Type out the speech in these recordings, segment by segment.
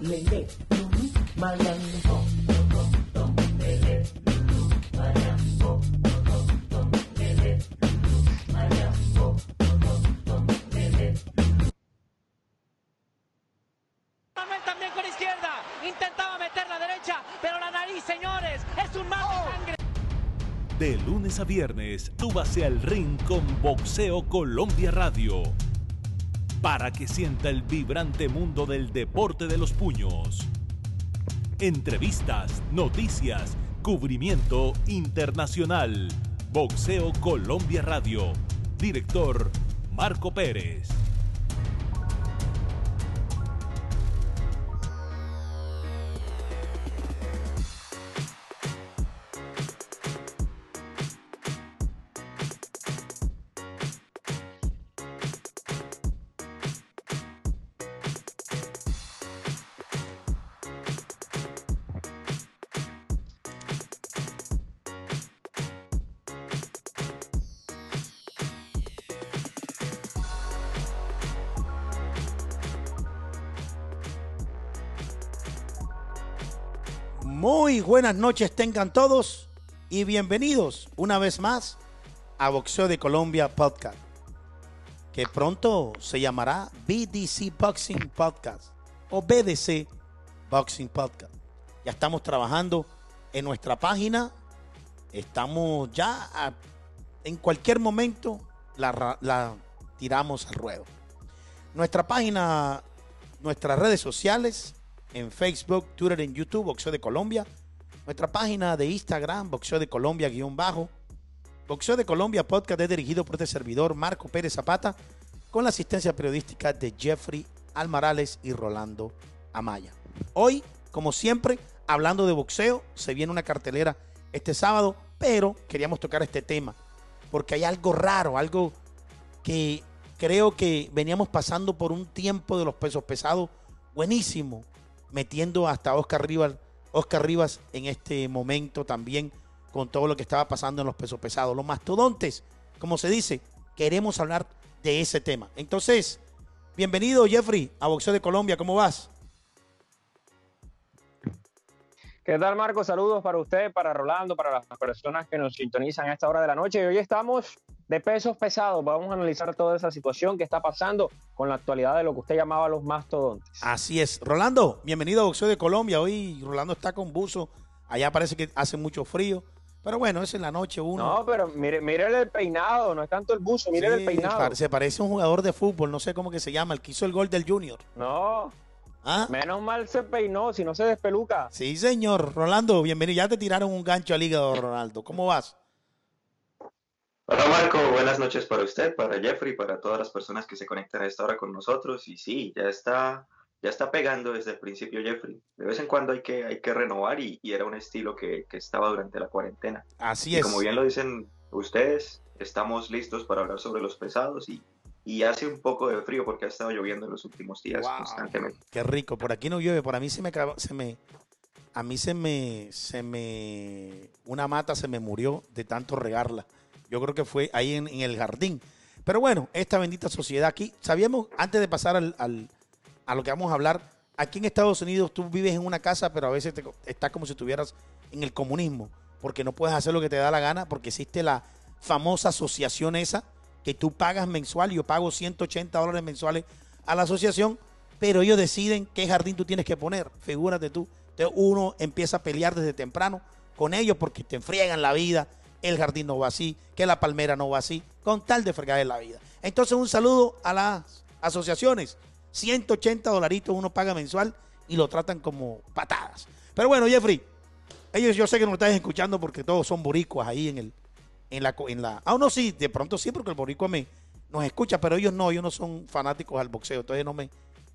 lele, malambo. Manuel también con izquierda. Intentaba meter la derecha, pero la nariz, señores, es un mar de sangre. De lunes a viernes, súbase al ring con Boxeo Colombia Radio. Para que sienta el vibrante mundo del deporte de los puños. Entrevistas, noticias, cubrimiento internacional. Boxeo Colombia Radio. Director Marco Pérez. Buenas noches tengan todos y bienvenidos una vez más a Boxeo de Colombia Podcast, que pronto se llamará BDC Boxing Podcast o BDC Boxing Podcast. Ya estamos trabajando en nuestra página, estamos ya en cualquier momento la, la tiramos al ruedo. Nuestra página, nuestras redes sociales, en Facebook, Twitter, en YouTube, Boxeo de Colombia. Nuestra página de Instagram, Boxeo de Colombia, guion bajo. Boxeo de Colombia podcast es dirigido por este servidor, Marco Pérez Zapata, con la asistencia periodística de Jeffrey Almarales y Rolando Amaya. Hoy, como siempre, hablando de boxeo, se viene una cartelera este sábado, pero queríamos tocar este tema, porque hay algo raro, algo que creo que veníamos pasando por un tiempo de los pesos pesados buenísimo, metiendo hasta Oscar Rivas, Oscar Rivas en este momento también con todo lo que estaba pasando en los pesos pesados. Los mastodontes, como se dice, queremos hablar de ese tema. Entonces, bienvenido Jeffrey a Boxeo de Colombia, ¿cómo vas? ¿Qué tal, Marco? Saludos para usted, para Rolando, para las personas que nos sintonizan a esta hora de la noche. Y hoy estamos de pesos pesados. Vamos a analizar toda esa situación que está pasando con la actualidad de lo que usted llamaba los mastodontes. Así es. Rolando, bienvenido a Boxeo de Colombia. Hoy Rolando está con buzo. Allá parece que hace mucho frío. Pero bueno, es en la noche uno. No, pero mire, mire el peinado, no es tanto el buzo, mire Sí, el peinado. Se parece a un jugador de fútbol, no sé cómo que se llama, el que hizo el gol del Junior. No, ¿Ah? menos mal se peinó, si no se despeluca. Sí, señor. Rolando, bienvenido. Ya te tiraron un gancho al hígado, Ronaldo. ¿Cómo vas? Hola Marco, buenas noches para usted, para Jeffrey, para todas las personas que se conectan a esta hora con nosotros. Y sí, ya está, ya está pegando desde el principio Jeffrey. De vez en cuando hay que, hay que renovar y, y era un estilo que, que estaba durante la cuarentena. Así Y es. como bien lo dicen ustedes, estamos listos para hablar sobre los pesados y, y hace un poco de frío porque ha estado lloviendo en los últimos días Wow. constantemente. Qué rico. Por aquí no llueve. Por a mí se me, se me, a mí se me, se me, una mata se me murió de tanto regarla. Yo creo que fue ahí en, en el jardín. Pero bueno, esta bendita sociedad aquí. Sabíamos, antes de pasar al, al- a lo que vamos a hablar, aquí en Estados Unidos tú vives en una casa, pero a veces te, estás como si estuvieras en el comunismo, porque no puedes hacer lo que te da la gana, porque existe la famosa asociación esa, que tú pagas mensual, yo pago 180 dólares mensuales a la asociación, pero ellos deciden qué jardín tú tienes que poner, figúrate tú. Entonces uno empieza a pelear desde temprano con ellos porque te enfriegan la vida, el jardín no va así, que la palmera no va así, con tal de fregar la vida. Entonces un saludo a las asociaciones, 180 dolaritos uno paga mensual y lo tratan como patadas. Pero bueno, Jeffrey, ellos yo sé que no estás escuchando porque todos son boricuas ahí en el en la en la ah no sí de pronto sí porque el boricua me nos escucha pero ellos no ellos no son fanáticos al boxeo entonces no me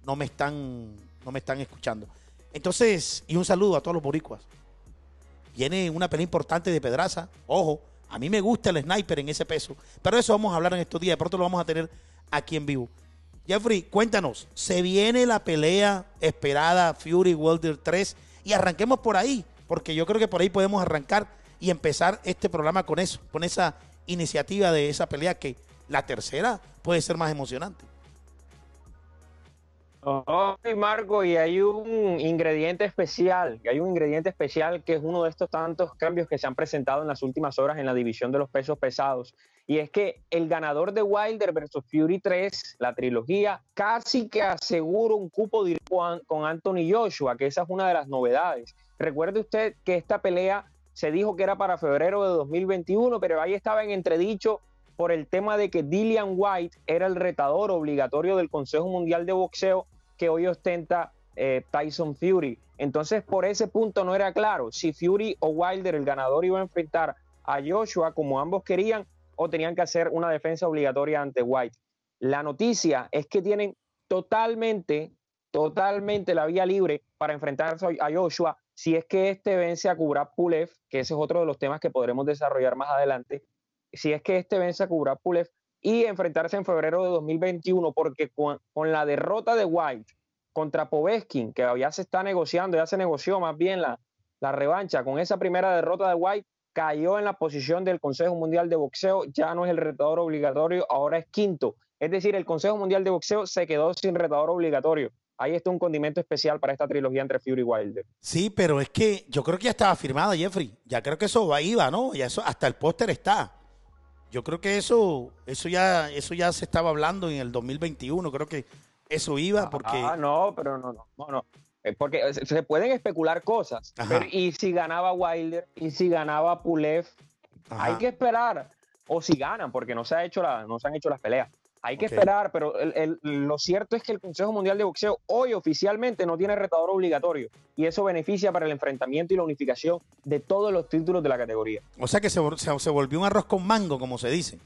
no me están no me están escuchando. Entonces y un saludo a todos los boricuas. Viene una pelea importante de Pedraza ojo a mí me gusta el sniper en ese peso pero eso vamos a hablar en estos días de pronto lo vamos a tener aquí en vivo. Jeffrey cuéntanos se viene la pelea esperada Fury Wilder 3 y arranquemos por ahí porque yo creo que por ahí podemos arrancar y empezar este programa con eso, con esa iniciativa de esa pelea que la tercera puede ser más emocionante. Oh, Marco, y hay un ingrediente especial, hay un ingrediente especial que es uno de estos tantos cambios que se han presentado en las últimas horas en la división de los pesos pesados. Y es que el ganador de Wilder versus Fury 3, la trilogía, casi que asegura un cupo directo con Anthony Joshua, que esa es una de las novedades. Recuerde usted que esta pelea se dijo que era para febrero de 2021, pero ahí estaba en entredicho por el tema de que Dillian White era el retador obligatorio del Consejo Mundial de Boxeo que hoy ostenta eh, Tyson Fury. Entonces, por ese punto no era claro si Fury o Wilder, el ganador, iba a enfrentar a Joshua como ambos querían o tenían que hacer una defensa obligatoria ante White. La noticia es que tienen totalmente, totalmente la vía libre para enfrentarse a Joshua si es que este vence a Kubrat Pulev, que ese es otro de los temas que podremos desarrollar más adelante, si es que este vence a Kubrat Pulev y enfrentarse en febrero de 2021, porque con, la derrota de White contra Poveskin, que ya se está negociando, ya se negoció más bien la, la revancha, con esa primera derrota de White, cayó en la posición del Consejo Mundial de Boxeo, ya no es el retador obligatorio, ahora es quinto. Es decir, el Consejo Mundial de Boxeo se quedó sin retador obligatorio. Ahí está un condimento especial para esta trilogía entre Fury y Wilder. Sí, pero es que yo creo que ya estaba firmada, Jeffrey. Ya creo que eso va, iba, ¿no? Ya eso, hasta el póster está. Yo creo que eso, eso ya, eso ya se estaba hablando en el 2021. Creo que eso iba porque. Ah, no, pero no, no, no. Eh, porque se pueden especular cosas. y si ganaba Wilder, y si ganaba Pulev, hay que esperar. O si ganan, porque no se, ha hecho la, no se han hecho las peleas. Hay que esperar, pero lo cierto es que el Consejo Mundial de Boxeo hoy oficialmente no tiene retador obligatorio y eso beneficia para el enfrentamiento y la unificación de todos los títulos de la categoría. O sea que se, se, volvió un arroz con mango, como se dice.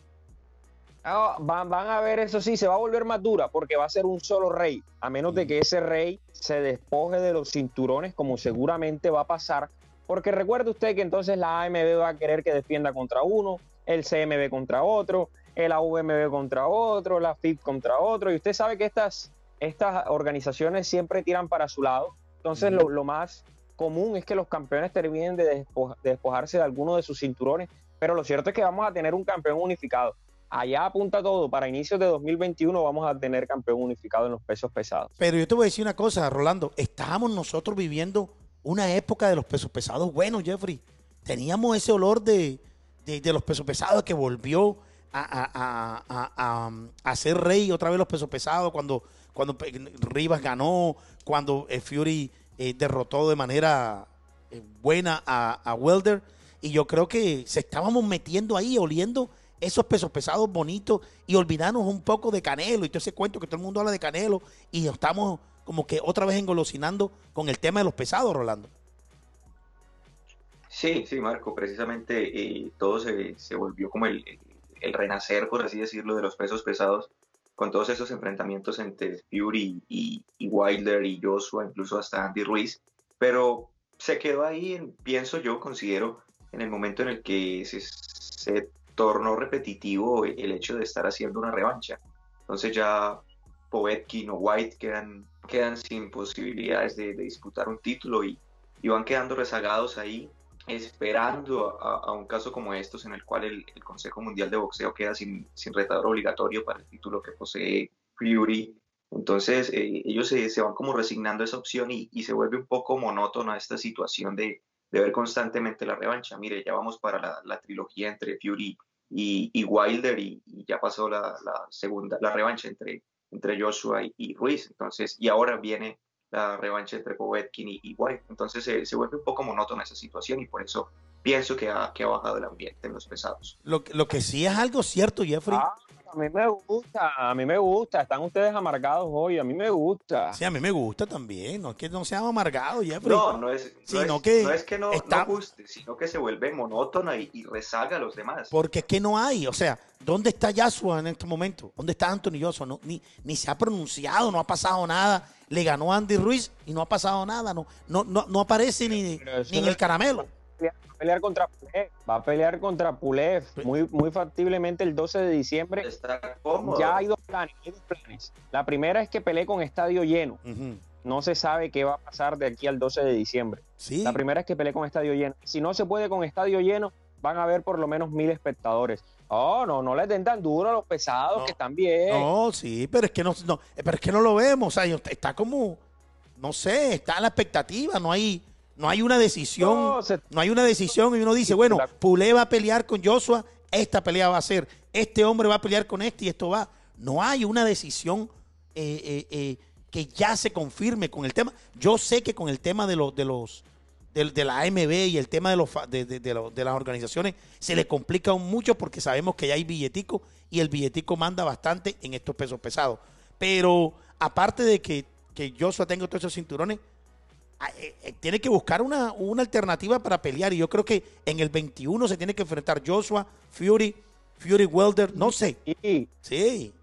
Ah, van, a ver, eso sí, se va a volver más dura porque va a ser un solo rey, a menos de que ese rey se despoje de los cinturones, como seguramente va a pasar, porque recuerde usted que entonces la AMB va a querer que defienda contra uno, el CMB contra otro, el AVMB contra otro, la FIP contra otro, y usted sabe que estas, estas organizaciones siempre tiran para su lado. Entonces, lo, más común es que los campeones terminen de, despojarse de alguno de sus cinturones, pero lo cierto es que vamos a tener un campeón unificado. Allá apunta todo, para inicios de 2021 vamos a tener campeón unificado en los pesos pesados. Pero yo te voy a decir una cosa, Rolando, estábamos nosotros viviendo una época de los pesos pesados bueno, Jeffrey. Teníamos ese olor de, de los pesos pesados que volvió a, ser rey otra vez los pesos pesados, cuando, cuando Rivas ganó, cuando eh, Fury eh, derrotó de manera eh, buena a, Welder. Y yo creo que se estábamos metiendo ahí, oliendo esos pesos pesados bonitos y olvidarnos un poco de Canelo y todo ese cuento que todo el mundo habla de Canelo y estamos como que otra vez engolosinando con el tema de los pesados, Rolando. Sí, sí, Marco, precisamente todo se, se, volvió como el, el renacer, por así decirlo, de los pesos pesados, con todos esos enfrentamientos entre Fury y, Wilder y Joshua, incluso hasta Andy Ruiz, pero se quedó ahí, pienso yo, considero, en el momento en el que se, tornó repetitivo el hecho de estar haciendo una revancha. Entonces ya Povetkin o White quedan, quedan sin posibilidades de, disputar un título y, y, van quedando rezagados ahí esperando a, un caso como estos en el cual el, Consejo Mundial de Boxeo queda sin, sin, retador obligatorio para el título que posee Fury. Entonces eh, ellos se, se, van como resignando a esa opción y, y, se vuelve un poco monótona esta situación de, de, ver constantemente la revancha. Mire, ya vamos para la, la trilogía entre Fury y, Wilder y, ya pasó la, la, segunda, la revancha entre, entre Joshua y Ruiz. Entonces, y ahora viene la revancha entre Povetkin y, White. Entonces se, vuelve un poco monótona esa situación y por eso pienso que ha, que ha bajado el ambiente en los pesados. Lo, lo que sí es algo cierto, Jeffrey. Ah, a mí me gusta, a mí me gusta. Están ustedes amargados hoy, a mí me gusta. Sí, a mí me gusta también. No es que no sean amargados, Jeffrey. No, no es, no que, no es que no, guste, sino que se vuelve monótona y, y, rezaga a los demás. Porque es que no hay. O sea, ¿dónde está Yasua en este momento? ¿Dónde está Anthony Joshua? No, ni, ni se ha pronunciado, no ha pasado nada. Le ganó Andy Ruiz y no ha pasado nada. No, no, no, aparece ni, ni en el caramelo a pelear contra Pulev, va a pelear contra Pulev muy, muy factiblemente el 12 de diciembre. Ya hay dos, planes, La primera es que pelee con estadio lleno. No se sabe qué va a pasar de aquí al 12 de diciembre. La primera es que pelee con estadio lleno. Si no se puede con estadio lleno, van a haber por lo menos mil espectadores. Oh, no, no les den tan duro a los pesados No. que están bien. No, sí, pero es que no, no, pero es que no lo vemos. O sea, está como, no sé, está a la expectativa. No hay, no hay una decisión. No, se- No hay una decisión y uno dice, bueno, Pulé va a pelear con Joshua, esta pelea va a ser, este hombre va a pelear con este y esto va. No hay una decisión eh, eh, eh, que ya se confirme con el tema. Yo sé que con el tema de los, de los, de, de la AMB y el tema de, los, de, de- de lo- de las organizaciones se le complica aún mucho porque sabemos que ya hay billetico y el billetico manda bastante en estos pesos pesados. Pero aparte de que, que Joshua tenga todos esos cinturones, tiene que buscar una, una alternativa para pelear. Y yo creo que en el 21 se tiene que enfrentar Joshua, Fury, Fury Welder, no sé. Sí,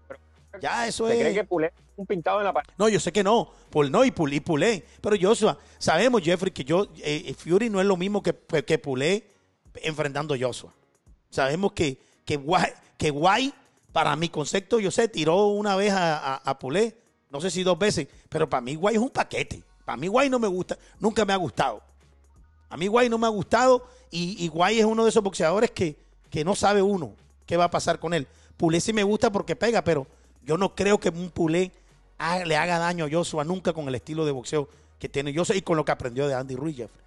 ya eso ¿se es. cree que Pulé un pintado en la pared? No, yo sé que no. Pul, no, y, Pul, y Pulé. Pero Joshua, sabemos, Jeffrey, que yo, eh, eh, Fury no es lo mismo que, que, que Pulé enfrentando a Joshua. Sabemos que, que, Guay, que Guay, para mi concepto, yo sé, tiró una vez a, a, a Pulé, no sé si dos veces, pero para mí Guay es un paquete. Para mí Guay no me gusta, nunca me ha gustado. A mí Guay no me ha gustado y, y Guay es uno de esos boxeadores que, que no sabe uno qué va a pasar con él. Pulé sí me gusta porque pega, pero yo no creo que un Pulé le haga daño a Joshua nunca con el estilo de boxeo que tiene Joshua y con lo que aprendió de Andy Ruiz, Jeffrey.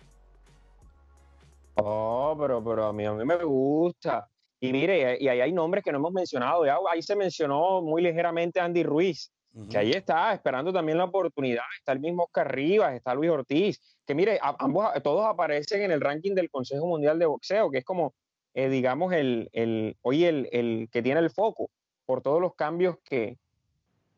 Oh, pero, pero a mí, a mí me gusta. Y mire, y ahí hay nombres que no hemos mencionado. Ahí se mencionó muy ligeramente Andy Ruiz, que ahí está, esperando también la oportunidad. Está el mismo Oscar Rivas, está Luis Ortiz, que mire, a- ambos, todos aparecen en el ranking del Consejo Mundial de Boxeo, que es como, eh, digamos, el, el, hoy el, el que tiene el foco por todos los cambios que,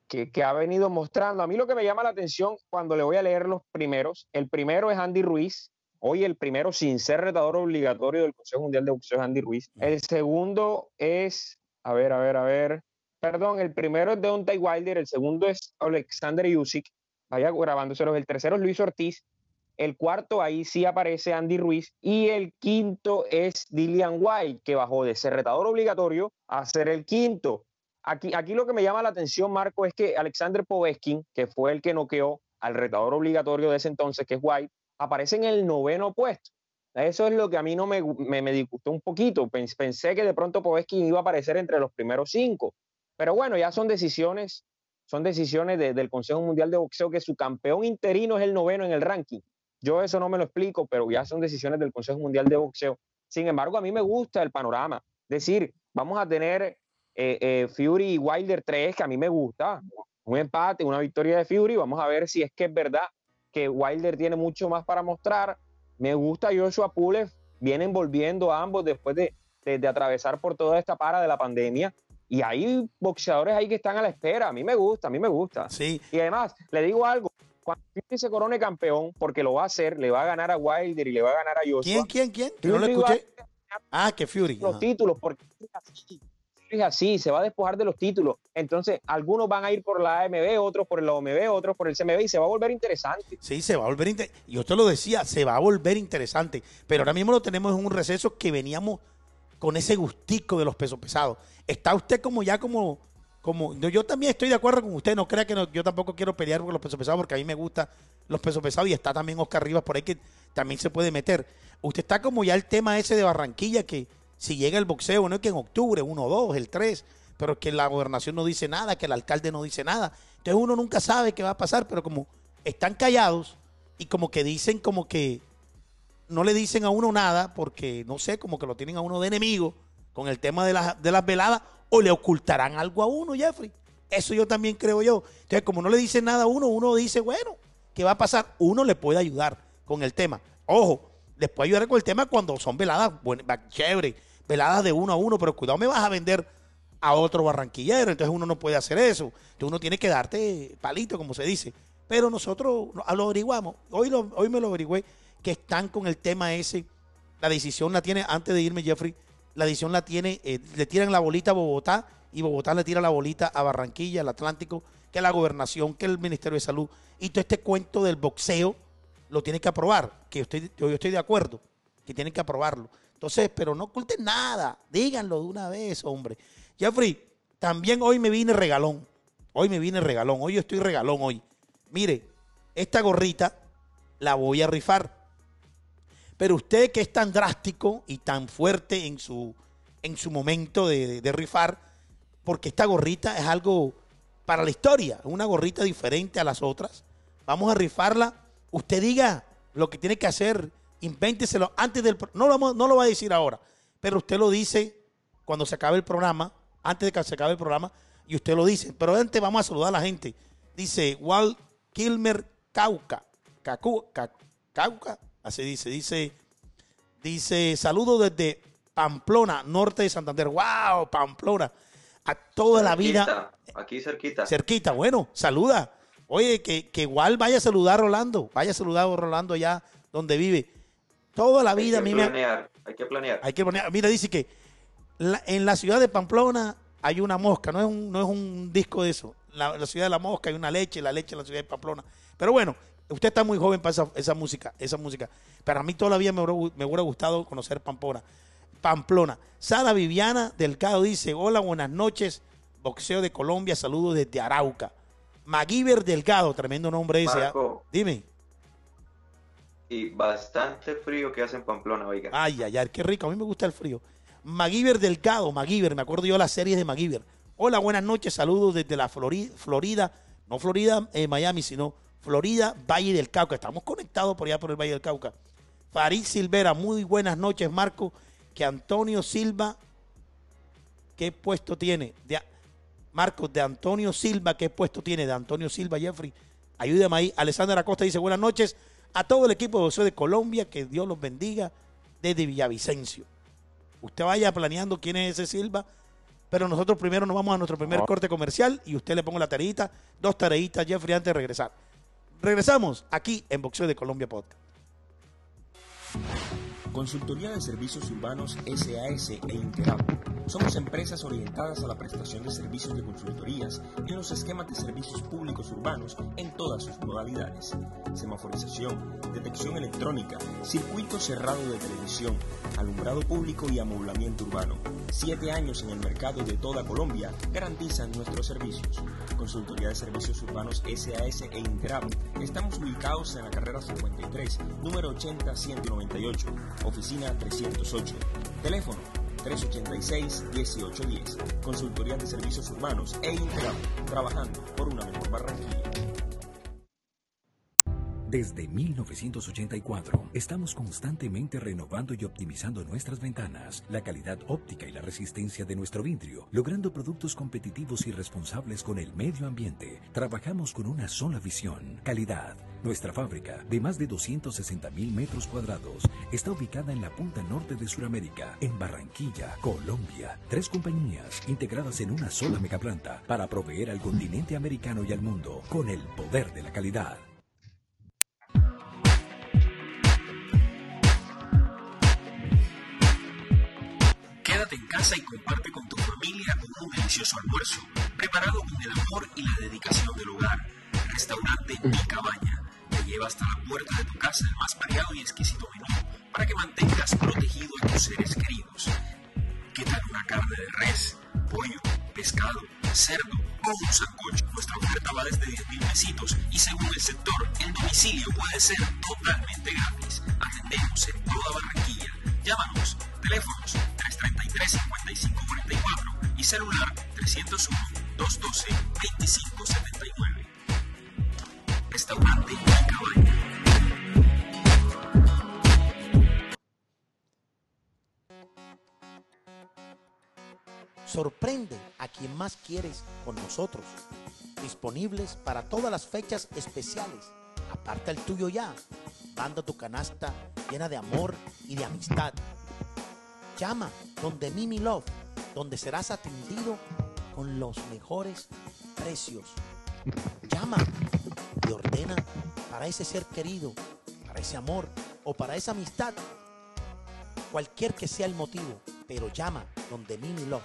que, que ha venido mostrando. A mí lo que me llama la atención cuando le voy a leer los primeros, el primero es Andy Ruiz, Hoy el primero, sin ser retador obligatorio del Consejo Mundial de Boxeo, es Andy Ruiz. El segundo es, a ver, a ver, a ver. Perdón, el primero es Deontay Wilder, el segundo es Alexander Usyk. Vaya grabándoselos. El tercero es Luis Ortiz. El cuarto, ahí sí aparece Andy Ruiz. Y el quinto es Dillian White, que bajó de ser retador obligatorio a ser el quinto. Aquí, aquí lo que me llama la atención, Marco, es que Alexander Poveskin, que fue el que noqueó al retador obligatorio de ese entonces, que es White, aparece en el noveno puesto. Eso es lo que a mí no me, me, me disgustó un poquito. Pens- Pensé que de pronto Poveskin iba a aparecer entre los primeros cinco. Pero bueno, ya son decisiones, son decisiones de- del Consejo Mundial de Boxeo que su campeón interino es el noveno en el ranking. Yo eso no me lo explico, pero ya son decisiones del Consejo Mundial de Boxeo. Sin embargo, a mí me gusta el panorama. Decir, vamos a tener eh, eh, Fury y Wilder 3, que a mí me gusta. Un empate, una victoria de Fury. Vamos a ver si es que es verdad que Wilder tiene mucho más para mostrar. Me gusta Joshua Pulev, vienen volviendo ambos después de, de- de atravesar por toda esta para de la pandemia. Y hay boxeadores ahí que están a la espera. A mí me gusta, a mí me gusta. Sí, Y además, le digo algo, cuando Fury se corone campeón, porque lo va a hacer, le va a ganar a Wilder y le va a ganar a Joshua. ¿quién, quién, quién? Que no lo escuché. Ah, que Fury. los ajá. títulos, porque es así, es así, se va a despojar de los títulos. Entonces, algunos van a ir por la AMB, otros por el OMB, otros por el CMB y se va a volver interesante. Sí, se va a volver interesante. Yo te lo decía, se va a volver interesante. Pero ahora mismo lo tenemos en un receso que veníamos con ese gustico de los pesos pesados. Está usted como ya como... como yo también estoy de acuerdo con usted. No crea que no- yo tampoco quiero pelear por los pesos pesados porque a mí me gustan los pesos pesados y está también Oscar Rivas por ahí que también se puede meter. Usted está como ya el tema ese de Barranquilla que si llega el boxeo, no es que en octubre, 1 2, el 3, pero que la gobernación no dice nada, que el alcalde no dice nada. Entonces uno nunca sabe qué va a pasar, pero como están callados y como que dicen como que no le dicen a uno nada porque, no sé, como que lo tienen a uno de enemigo con el tema de, las de las veladas o le ocultarán algo a uno, Jeffrey. Eso yo también creo yo. Entonces, como no le dicen nada a uno, uno dice, bueno, ¿qué va a pasar? Uno le puede ayudar con el tema. Ojo, les puede ayudar con el tema cuando son veladas, bueno, chévere, veladas de uno a uno, pero cuidado, me vas a vender a otro barranquillero, entonces uno no puede hacer eso. Entonces uno tiene que darte palito, como se dice. Pero nosotros lo averiguamos. Hoy, lo- hoy me lo averigüé que están con el tema ese. La decisión la tiene, antes de irme, Jeffrey, la decisión la tiene, eh, le tiran la bolita a Bogotá y Bogotá le tira la bolita a Barranquilla, al Atlántico, que la gobernación, que el Ministerio de Salud. Y todo este cuento del boxeo lo tiene que aprobar, que yo estoy, yo estoy de acuerdo, que tienen que aprobarlo. Entonces, pero no oculten nada, díganlo de una vez, hombre. Jeffrey, también hoy me vine regalón. Hoy me vine regalón. Hoy yo estoy regalón hoy. Mire, esta gorrita la voy a rifar. Pero usted que es tan drástico y tan fuerte en su, en su momento de, rifar, porque esta gorrita es algo para la historia, una gorrita diferente a las otras. Vamos a rifarla. Usted diga lo que tiene que hacer, invénteselo antes del... No lo, no lo va a decir ahora, pero usted lo dice cuando se acabe el programa, antes de que se acabe el programa, y usted lo dice. Pero antes vamos a saludar a la gente. Dice Walt Kilmer Cauca. Cauca, así dice. Dice, dice, saludos desde Pamplona, norte de Santander. ¡Wow! Pamplona. A toda la vida. Aquí cerquita. Cerquita, bueno, saluda. Oye, que, que igual vaya a saludar a Rolando. Vaya a saludar a Rolando allá donde vive. Toda la vida hay que me ha- planear, hay que planear. hay que poner, mira, dice que la- en la ciudad de Pamplona hay una mosca, no es un, no es un disco de eso. La, la ciudad de la mosca hay una leche, la leche en la ciudad de Pamplona. Pero bueno, usted está muy joven para esa, esa música, esa música. Pero a mí todavía me hubiera, me hubiera gustado conocer Pamplona. Pamplona. Sara Viviana Delgado dice, hola, buenas noches, boxeo de Colombia, saludos desde Arauca. Maguiber Delgado, tremendo nombre ese. ¿ah? Marco. Dime. Y bastante frío que hace en Pamplona, oiga. Ay, ay, ay, qué rico. A mí me gusta el frío. Maguiber Delgado, Maguiber, me acuerdo yo de las series de Maguiber. Hola, buenas noches, saludos desde la Florida, Florida no Florida, eh, Miami, sino Florida, Valle del Cauca. Estamos conectados por allá por el Valle del Cauca. Farid Silvera, muy buenas noches, Marco. Que Antonio Silva, ¿qué puesto tiene? De, Marcos, de Antonio Silva, ¿qué puesto tiene? De Antonio Silva, Jeffrey. Ayúdame ahí. Alessandra Acosta dice, buenas noches a todo el equipo de boxeo de Colombia, que Dios los bendiga desde Villavicencio. Usted vaya planeando quién es ese Silva, pero nosotros primero nos vamos a nuestro primer Ah. corte comercial y usted le pongo la tareita, dos tareitas, Jeffrey, antes de regresar. Regresamos aquí en Boxeo de Colombia Podcast. Consultoría de Servicios Urbanos SAS e Interap. Somos empresas orientadas a la prestación de servicios de consultorías en los esquemas de servicios públicos urbanos en todas sus modalidades. Semaforización, detección electrónica, circuito cerrado de televisión, alumbrado público y amoblamiento urbano. Siete años en el mercado de toda Colombia garantizan nuestros servicios. Consultoría de Servicios Urbanos SAS e Interap. Estamos ubicados en la carrera 53, número 80-198, oficina 308. Teléfono 386-1810. Consultoría de Servicios Urbanos e Interap. Trabajando por una mejor Barranquilla. Desde 1984, estamos constantemente renovando y optimizando nuestras ventanas, la calidad óptica y la resistencia de nuestro vidrio, logrando productos competitivos y responsables con el medio ambiente. Trabajamos con una sola visión, calidad. Nuestra fábrica, de más de 260 mil metros cuadrados, está ubicada en la punta norte de Sudamérica, en Barranquilla, Colombia. Tres compañías integradas en una sola megaplanta para proveer al continente americano y al mundo con el poder de la calidad. En casa y comparte con tu familia un delicioso almuerzo, preparado con el amor y la dedicación del hogar. Restaurante Mi Cabaña te lleva hasta la puerta de tu casa el más variado y exquisito menú para que mantengas protegido a tus seres queridos. ¿Qué tal una carne de res, pollo, pescado, cerdo o un sancocho? Nuestra oferta va desde 10 mil pesitos y según el sector, el domicilio puede ser totalmente gratis. Atendemos en toda Barranquilla. Llámanos, teléfonos 333-5544 y celular 301-212-2579. Restaurante Mi Cabaña. Sorprende a quien más quieres con nosotros. Disponibles para todas las fechas especiales. Aparta el tuyo ya. Manda tu canasta llena de amor y de amistad. Llama donde Mimi Love, donde serás atendido con los mejores precios. Llama y ordena para ese ser querido, para ese amor o para esa amistad. Cualquier que sea el motivo, pero llama donde Mimi Love.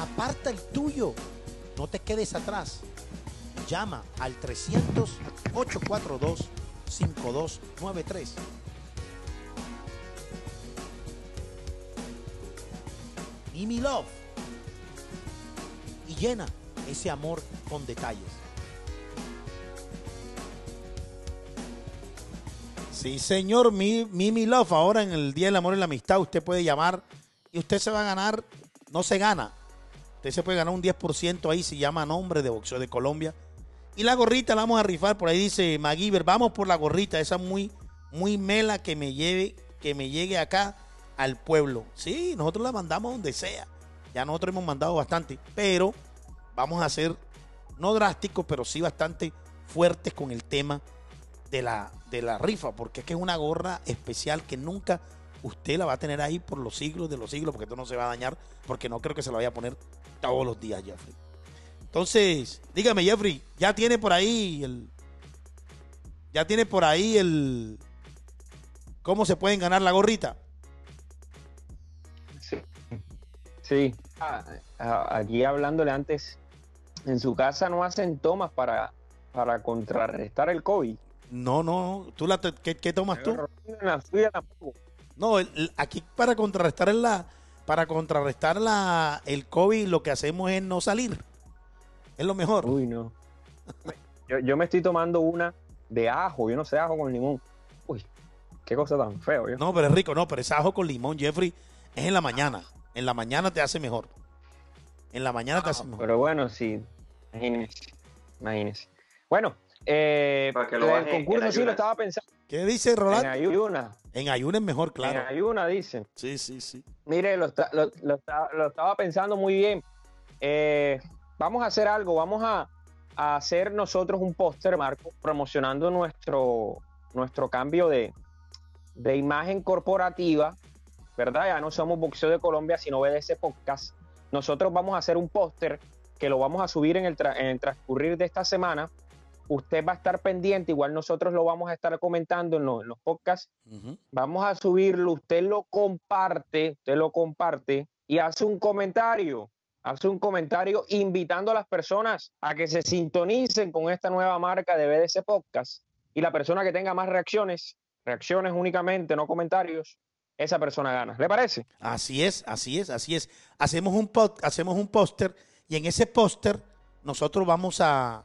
Aparta el tuyo. No te quedes atrás. Llama al 300-842-5293. Mimi Love. Y llena ese amor con detalles. Sí, señor, mi, Mimi Love, ahora en el Día del Amor y la Amistad, usted puede llamar y usted se va a ganar, no se gana, usted se puede ganar un 10% ahí, se llama nombre de boxeo de Colombia. Y la gorrita la vamos a rifar, por ahí dice MacGyver, vamos por la gorrita, esa muy, muy mela que me lleve, que me llegue acá al pueblo. Sí, nosotros la mandamos donde sea. Ya nosotros hemos mandado bastante, pero vamos a ser, no drásticos, pero sí bastante fuertes con el tema de la, de la rifa, porque es que es una gorra especial que nunca usted la va a tener ahí por los siglos de los siglos, porque esto no se va a dañar, porque no creo que se la vaya a poner todos los días, Jeffrey. Entonces, dígame, Jeffrey, ya tiene por ahí el. Ya tiene por ahí el. ¿Cómo se pueden ganar la gorrita? Sí. Sí. Ah, ah, aquí hablándole antes, en su casa no hacen tomas para, para contrarrestar el COVID. No, no. ¿Tú la, qué, qué tomas tú? La suya tampoco. No, el- el- aquí para contrarrestar la, para contrarrestar la, el COVID lo que hacemos es no salir. Es lo mejor. Uy, no. Yo, yo me estoy tomando una de ajo, yo no sé, ajo con limón. Uy, qué cosa tan feo. Yo. No, pero es rico, no, pero ese ajo con limón, Jeffrey, es en la mañana. En la mañana te hace mejor. En la mañana te hace mejor. Pero bueno, sí. Imagínense. Imagínense. Bueno, eh, Para que lo el baje concurso sí lo estaba pensando. ¿Qué dice En Rolando? ayuna. En ayuno es mejor, En claro. ayuna, dicen. Sí, sí, sí. Mire, lo, está- lo- lo está- lo estaba pensando muy bien. Eh, vamos a hacer algo, vamos a, a hacer nosotros un póster, Marco, promocionando nuestro, nuestro cambio de, de imagen corporativa, ¿verdad? Ya no somos Boxeo de Colombia, sino BDC Podcast. Nosotros vamos a hacer un póster que lo vamos a subir en el, en el transcurrir de esta semana. Usted va a estar pendiente, igual nosotros lo vamos a estar comentando en los, en los podcasts. Vamos a subirlo, usted lo comparte, usted lo comparte y hace un comentario, hace un comentario invitando a las personas a que se sintonicen con esta nueva marca de BDC Podcast y la persona que tenga más reacciones, reacciones únicamente, no comentarios, esa persona gana. ¿Le parece? Así es, así es, así es. Hacemos un pod- hacemos un póster y en ese póster nosotros vamos a,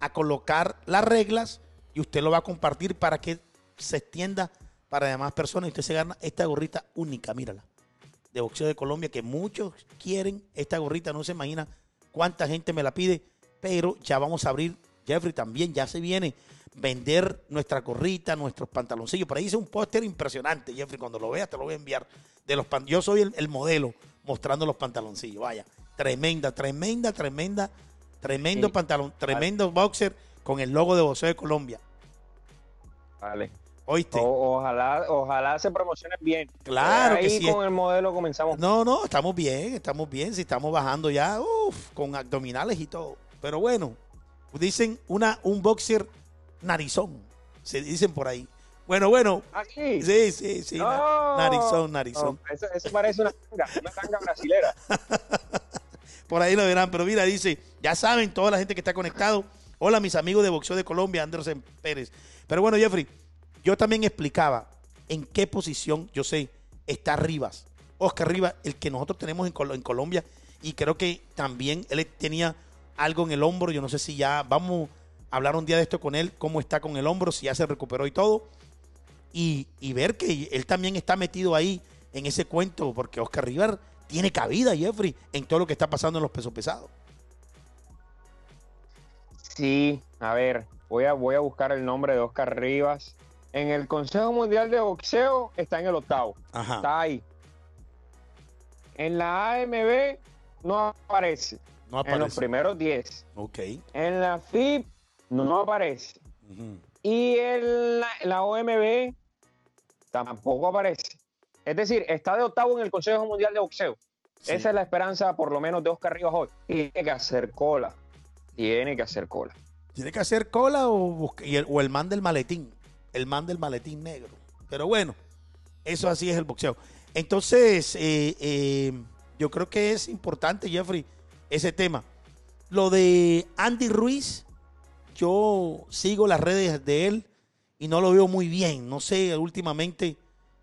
a colocar las reglas y usted lo va a compartir para que se extienda para demás personas y usted se gana esta gorrita única, mírala, de boxeo de Colombia, que muchos quieren esta gorrita, no se imagina cuánta gente me la pide, pero ya vamos a abrir, Jeffrey también, ya se viene vender nuestra gorrita, nuestros pantaloncillos. Por ahí hice un póster impresionante, Jeffrey, cuando lo veas te lo voy a enviar. De los pan- Yo soy el, el modelo mostrando los pantaloncillos, vaya, tremenda, tremenda, tremenda, tremendo Sí. pantalón, tremendo boxer con el logo de boxeo de Colombia. Vale. ¿Oíste? O- ojalá, ojalá se promocionen bien. Claro que Ahí sí. con el modelo comenzamos. No, no, estamos bien, estamos bien. Si estamos bajando ya, uff, con abdominales y todo. Pero bueno, dicen una, un boxer narizón. Se dicen por ahí. Bueno, bueno. Aquí. Sí, sí, sí. No, narizón, narizón. no, eso, eso parece una tanga, una tanga brasilera. Por ahí lo verán. Pero mira, dice, ya saben, toda la gente que está conectado. Hola, mis amigos de boxeo de Colombia, Anderson Pérez. Pero bueno, Jeffrey, yo también explicaba en qué posición, yo sé, está Rivas. Oscar Rivas, el que nosotros tenemos en, Col- en Colombia. Y creo que también él tenía algo en el hombro. Yo no sé si ya vamos a hablar un día de esto con él, cómo está con el hombro, si ya se recuperó y todo. Y, y ver que él también está metido ahí en ese cuento, porque Oscar Rivas tiene cabida, Jeffrey, en todo lo que está pasando en los pesos pesados. Sí, a ver, voy a, voy a buscar el nombre de Oscar Rivas. En el Consejo Mundial de Boxeo está en el octavo. Ajá. Está ahí. En la AMB no aparece. No En los aparece. primeros 10. Ok. En la FIB no aparece. Y en la, en la OMB tampoco aparece. Es decir, está de octavo en el Consejo Mundial de Boxeo. Sí. Esa es la esperanza, por lo menos, de Oscar Rivas hoy. Tiene que hacer cola. Tiene que hacer cola. ¿Tiene que hacer cola o, y el, o el man del maletín? El man del maletín negro. Pero bueno, eso así es el boxeo. Entonces, eh, eh, yo creo que es importante, Jeffrey, ese tema. Lo de Andy Ruiz, yo sigo las redes de él y no lo veo muy bien. No sé, últimamente,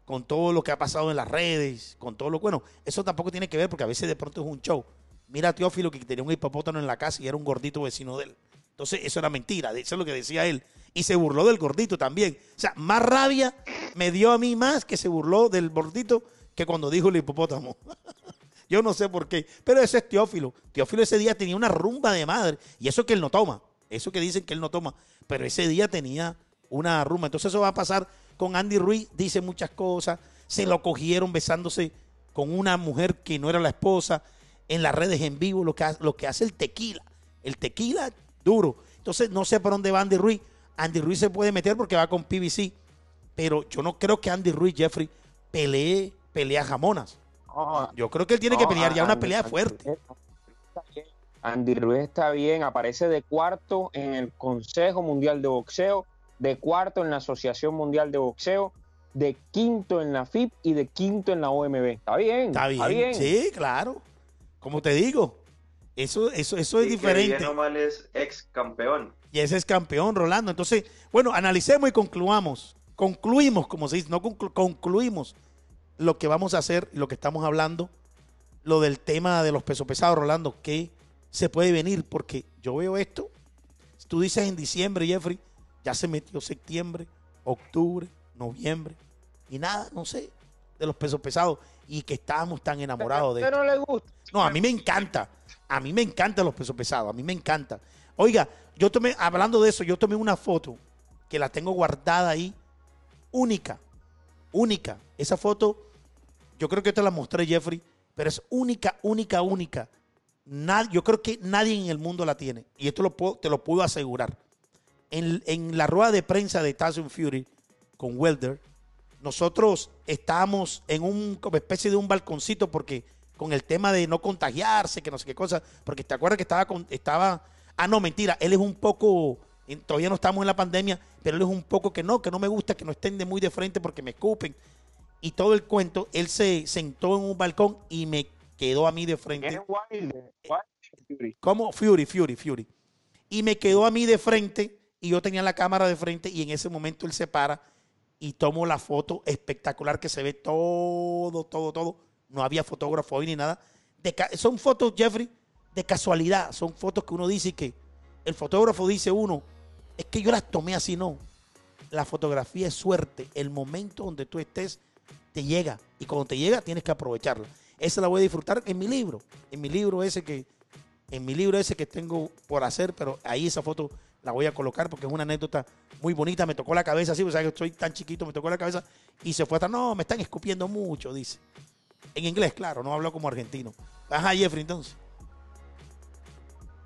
con todo lo que ha pasado en las redes, con todo lo bueno, eso tampoco tiene que ver porque a veces de pronto es un show. Mira a Teófilo que tenía un hipopótamo en la casa y era un gordito vecino de él. Entonces, eso era mentira, eso es lo que decía él. Y se burló del gordito también. O sea, más rabia me dio a mí más que se burló del gordito que cuando dijo el hipopótamo. Yo no sé por qué. Pero ese es Teófilo. Teófilo ese día tenía una rumba de madre. Y eso que él no toma. Eso que dicen que él no toma. Pero ese día tenía una rumba. Entonces eso va a pasar con Andy Ruiz. Dice muchas cosas. Se lo cogieron besándose con una mujer que no era la esposa. En las redes en vivo. Lo que, hace, lo que hace el tequila. El tequila duro. Entonces no sé por dónde va Andy Ruiz. Andy Ruiz se puede meter porque va con PBC. Pero yo no creo que Andy Ruiz, Jeffrey, pelee, pelea jamonas. Yo creo que él tiene que pelear ya una pelea fuerte. Andy Ruiz está bien, aparece de cuarto en el Consejo Mundial de Boxeo, de cuarto en la Asociación Mundial de Boxeo, de quinto en la FIP y de quinto en la OMB. Está bien. Está bien. Sí, claro. Como te digo, eso, eso, eso es diferente. Que mal es ex campeón. Y ese es campeón, Rolando. Entonces, bueno, analicemos y concluamos. Concluimos, como se dice, no concluimos lo que vamos a hacer, lo que estamos hablando, lo del tema de los pesos pesados, Rolando, que se puede venir, porque yo veo esto, tú dices en diciembre, Jeffrey, ya se metió septiembre, octubre, noviembre, y nada, no sé, de los pesos pesados, y que estábamos tan enamorados de Pero no le gusta. No, a mí me encanta, a mí me encantan los pesos pesados, a mí me encanta. Oiga, yo tomé, hablando de eso, yo tomé una foto que la tengo guardada ahí, única, única. Esa foto yo creo que te la mostré, Jeffrey, pero es única, única, única. yo creo que nadie en el mundo la tiene. Y esto lo te lo puedo asegurar. En, la rueda de prensa de Tyson Fury con Welder, nosotros estábamos en un como especie de un balconcito porque con el tema de no contagiarse, que no sé qué cosa, porque te acuerdas que estaba con, estaba, ah no, mentira, él es un poco, todavía no estamos en la pandemia, pero él es un poco que no, que no me gusta que no estén de muy de frente porque me escupen y todo el cuento, él se sentó en un balcón y me quedó a mí de frente. Fury. ¿Cómo? Fury, Fury, Fury. Y me quedó a mí de frente y yo tenía la cámara de frente y en ese momento él se para y tomo la foto espectacular que se ve todo, todo, todo. No había fotógrafo hoy ni nada. son fotos, Jeffrey, de casualidad. Son fotos que uno dice que el fotógrafo dice uno, es que yo las tomé así, no. La fotografía es suerte. El momento donde tú estés te llega. Y cuando te llega, tienes que aprovecharla. Esa la voy a disfrutar en mi libro. En mi libro ese que, en mi libro ese que tengo por hacer, pero ahí esa foto la voy a colocar porque es una anécdota muy bonita. Me tocó la cabeza así, o sea que estoy tan chiquito, me tocó la cabeza y se fue hasta, no, me están escupiendo mucho, dice. En inglés, claro, no hablo como argentino. Ajá, Jeffrey, entonces.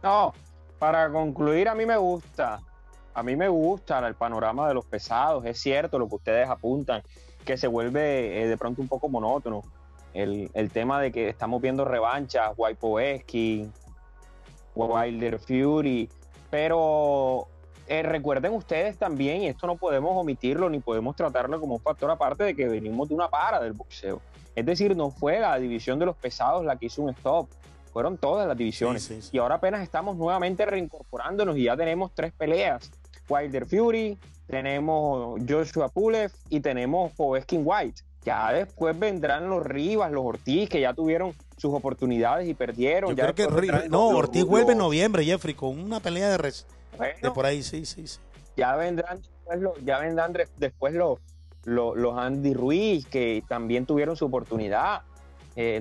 No, para concluir, a mí me gusta. A mí me gusta el panorama de los pesados. Es cierto lo que ustedes apuntan que se vuelve eh, de pronto un poco monótono. El, tema de que estamos viendo revanchas, Waipoeski, Wilder Fury, pero eh, recuerden ustedes también, y esto no podemos omitirlo ni podemos tratarlo como un factor aparte de que venimos de una para del boxeo. Es decir, no fue la división de los pesados la que hizo un stop, fueron todas las divisiones. Y ahora apenas estamos nuevamente reincorporándonos y ya tenemos tres peleas. Wilder Fury, tenemos Joshua Pulev y tenemos Poveskin White. Ya después vendrán los Rivas, los Ortiz, que ya tuvieron sus oportunidades y perdieron. Yo creo que no, Ortiz vuelve en noviembre, Jeffrey, con una pelea de, res, de por ahí, sí, sí, sí. Ya vendrán después los, ya vendrán después los, los, Andy Ruiz, que también tuvieron su oportunidad. Eh,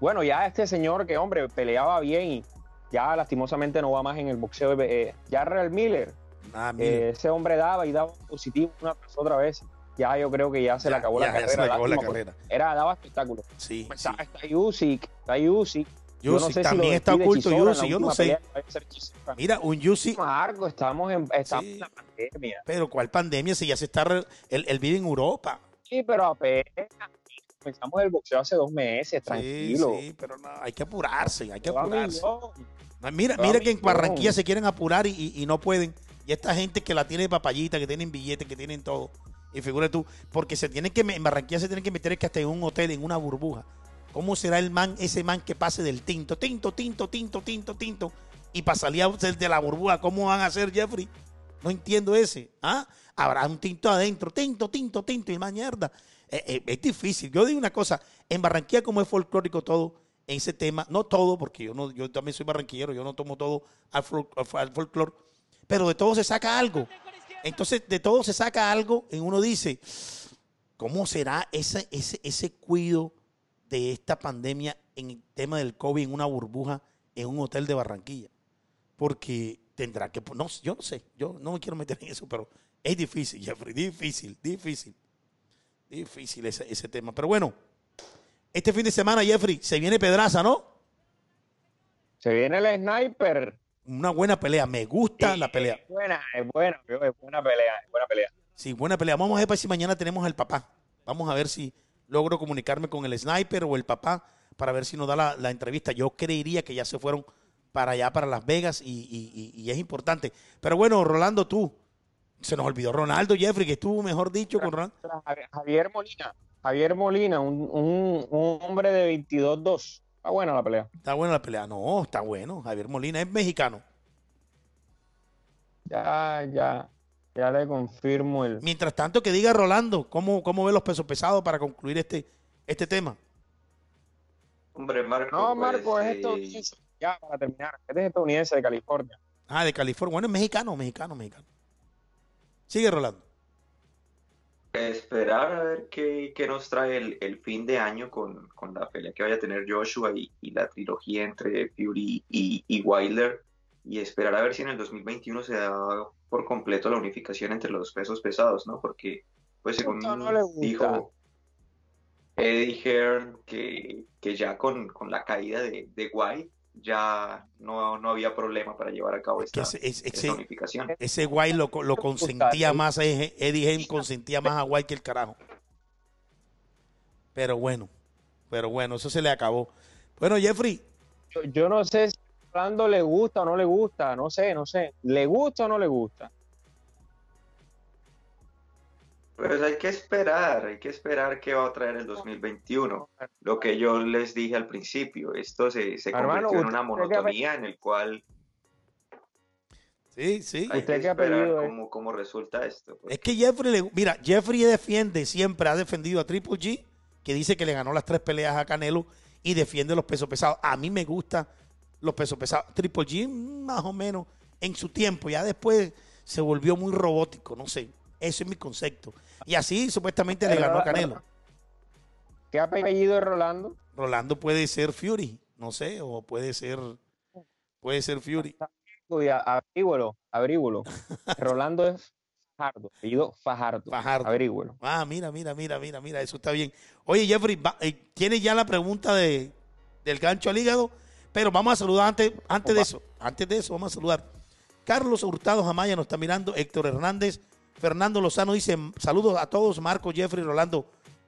bueno, ya este señor que, hombre, peleaba bien y ya lastimosamente no va más en el boxeo. Eh, ya Real Miller, Ah, eh, ese hombre daba y daba positivo una tras otra vez. Ya yo creo que ya se le acabó la carrera. Era, daba espectáculo. Sí, pues Está, está Yusik, está Yusik. Yusik, también está oculto Yusik, yo no sé. Mira, un Yusik. Marco, estamos, en, estamos en la pandemia. Pero ¿cuál pandemia si ya se está, él, él vive en Europa? Sí, pero apenas comenzamos el boxeo hace dos meses, tranquilo. Sí, pero no, hay que apurarse, hay que apurarse. Mira, mira que en Barranquilla se quieren apurar y, y no pueden. Y esta gente que la tiene papayita, que tienen billetes, que tienen todo. Y figura tú, porque se tiene que, en Barranquilla se tienen que meter que hasta en un hotel, en una burbuja. ¿Cómo será el man, ese man que pase del tinto, tinto, tinto, tinto, tinto, tinto, y para salir de la burbuja? ¿Cómo van a hacer, Jeffrey? No entiendo ese. ¿Ah? Habrá un tinto adentro, tinto, tinto, tinto, y más mierda. Eh, eh, es difícil. Yo digo una cosa, en Barranquilla como es folclórico todo, en ese tema, no todo, porque yo no, yo también soy barranquillero, yo no tomo todo al, al folclore pero de todo se saca algo. Entonces, de todo se saca algo y uno dice, ¿cómo será ese, ese, ese cuido de esta pandemia en el tema del COVID en una burbuja en un hotel de Barranquilla? Porque tendrá que, no, yo no sé, yo no me quiero meter en eso, pero es difícil, Jeffrey, difícil, difícil, difícil ese, ese tema. Pero bueno, este fin de semana, Jeffrey, se viene Pedraza, ¿no? Se viene el sniper. Una buena pelea, me gusta Sí, la pelea. Es buena, es buena, es buena pelea, es buena pelea. Sí, buena pelea. Vamos a ver pues, si mañana tenemos al papá. Vamos a ver si logro comunicarme con el sniper o el papá para ver si nos da la, la entrevista. Yo creería que ya se fueron para allá, para Las Vegas, y, y- y- y es importante. Pero bueno, Rolando, tú. Se nos olvidó Ronaldo, Jeffrey, que estuvo, mejor dicho, con Ronaldo. Javier- Javier Molina, Javier Molina, un, un- un hombre de 22-2. Está buena la pelea. Está buena la pelea. No, está bueno. Javier Molina es mexicano. Ya, ya, ya le confirmo el. Mientras tanto, que diga Rolando, ¿cómo, cómo ve los pesos pesados para concluir este, este tema? Hombre, Marco. No, pues, Marco, es eh, estadounidense. Ya, para terminar. Este es estadounidense de California. Ah, de California. Bueno, es mexicano, mexicano, mexicano. Sigue Rolando. Esperar a ver qué, qué nos trae el, el fin de año con, con la pelea que vaya a tener Joshua y, y la trilogía entre Fury y, y Wilder. Y esperar a ver si en el 2021 se da por completo la unificación entre los pesos pesados, ¿no? Porque, pues según no dijo Eddie Hearn, que, que ya con, con la caída de, de White ya no, no había problema para llevar a cabo esta, ese, ese- esta ese- unificación. ese guay lo, lo consentía más, Eddie Hearn consentía más a Guay que el carajo. Pero bueno, pero bueno, eso se le acabó. Bueno, Jeffrey, Yo, yo no sé si a Orlando le gusta o no le gusta. No sé, no sé. ¿Le gusta o no le gusta? Pues hay que esperar, hay que esperar qué va a traer el 2021. Lo que yo les dije al principio, esto se, se Hermano, convirtió en una monotonía en el cual sí, sí. hay ¿Usted que esperar apellido es? cómo, cómo resulta esto. pues. Es que Jeffrey, le, mira, Jeffrey defiende, siempre ha defendido a Triple G, que dice que le ganó las tres peleas a Canelo y defiende los pesos pesados. A mí me gustan los pesos pesados. Triple G, mm, más o menos, en su tiempo, ya después se volvió muy robótico, no sé. Eso es mi concepto. Y así supuestamente le ganó a Canelo. ¿Qué apellido es Rolando? Rolando puede ser Fury, no sé, o puede ser, puede ser Fury. Uy, a- Averígüelo, averígüelo. Rolando es Fajardo, apellido Fajardo. Fajardo. Averígüelo. Ah, mira, mira, mira, mira, mira, eso está bien. Oye, Jeffrey, eh, tienes ya la pregunta de, del gancho al hígado, pero vamos a saludar antes, antes de eso, antes de eso, vamos a saludar. Carlos Hurtado Jamaya nos está mirando, Héctor Hernández, Fernando Lozano dice, saludos a todos, Marco, Jeffrey, Rolando,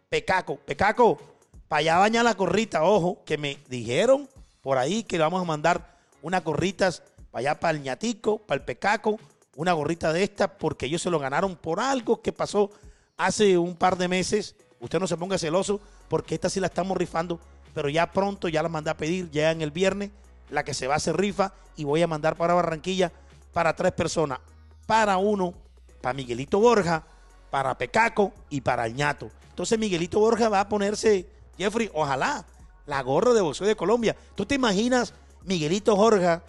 Pecaco, Pecaco, para allá baña la corrita, ojo, que me dijeron por ahí que le vamos a mandar unas gorritas para allá, para el ñatico, para el Pecaco, una gorrita de esta, porque ellos se lo ganaron por algo que pasó hace un par de meses. Usted no se ponga celoso, porque esta sí la estamos rifando, pero ya pronto ya la mandé a pedir, ya en el viernes, la que se va a hacer rifa, y voy a mandar para Barranquilla para tres personas, para uno, para Miguelito Borja, para Pecaco y para el ñato. Entonces Miguelito Borja va a ponerse, Jeffrey, ojalá, la gorra de boxeo de Colombia. ¿Tú te imaginas Miguelito Borja,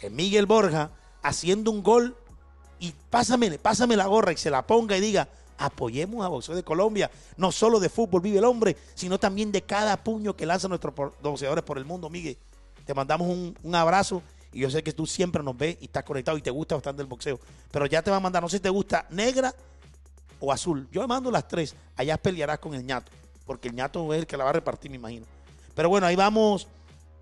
eh, Miguel Borja, haciendo un gol y pásame, pásame la gorra y se la ponga y diga, apoyemos a boxeo de Colombia. No solo de fútbol vive el hombre, sino también de cada puño que lanzan nuestros boxeadores por el mundo, Miguel. Te mandamos un abrazo y yo sé que tú siempre nos ves y estás conectado y te gusta bastante el boxeo. Pero ya te va a mandar, no sé si te gusta negra o azul. Yo me mando las tres. Allá pelearás con el ñato, porque el ñato es el que la va a repartir, me imagino. Pero bueno, ahí vamos.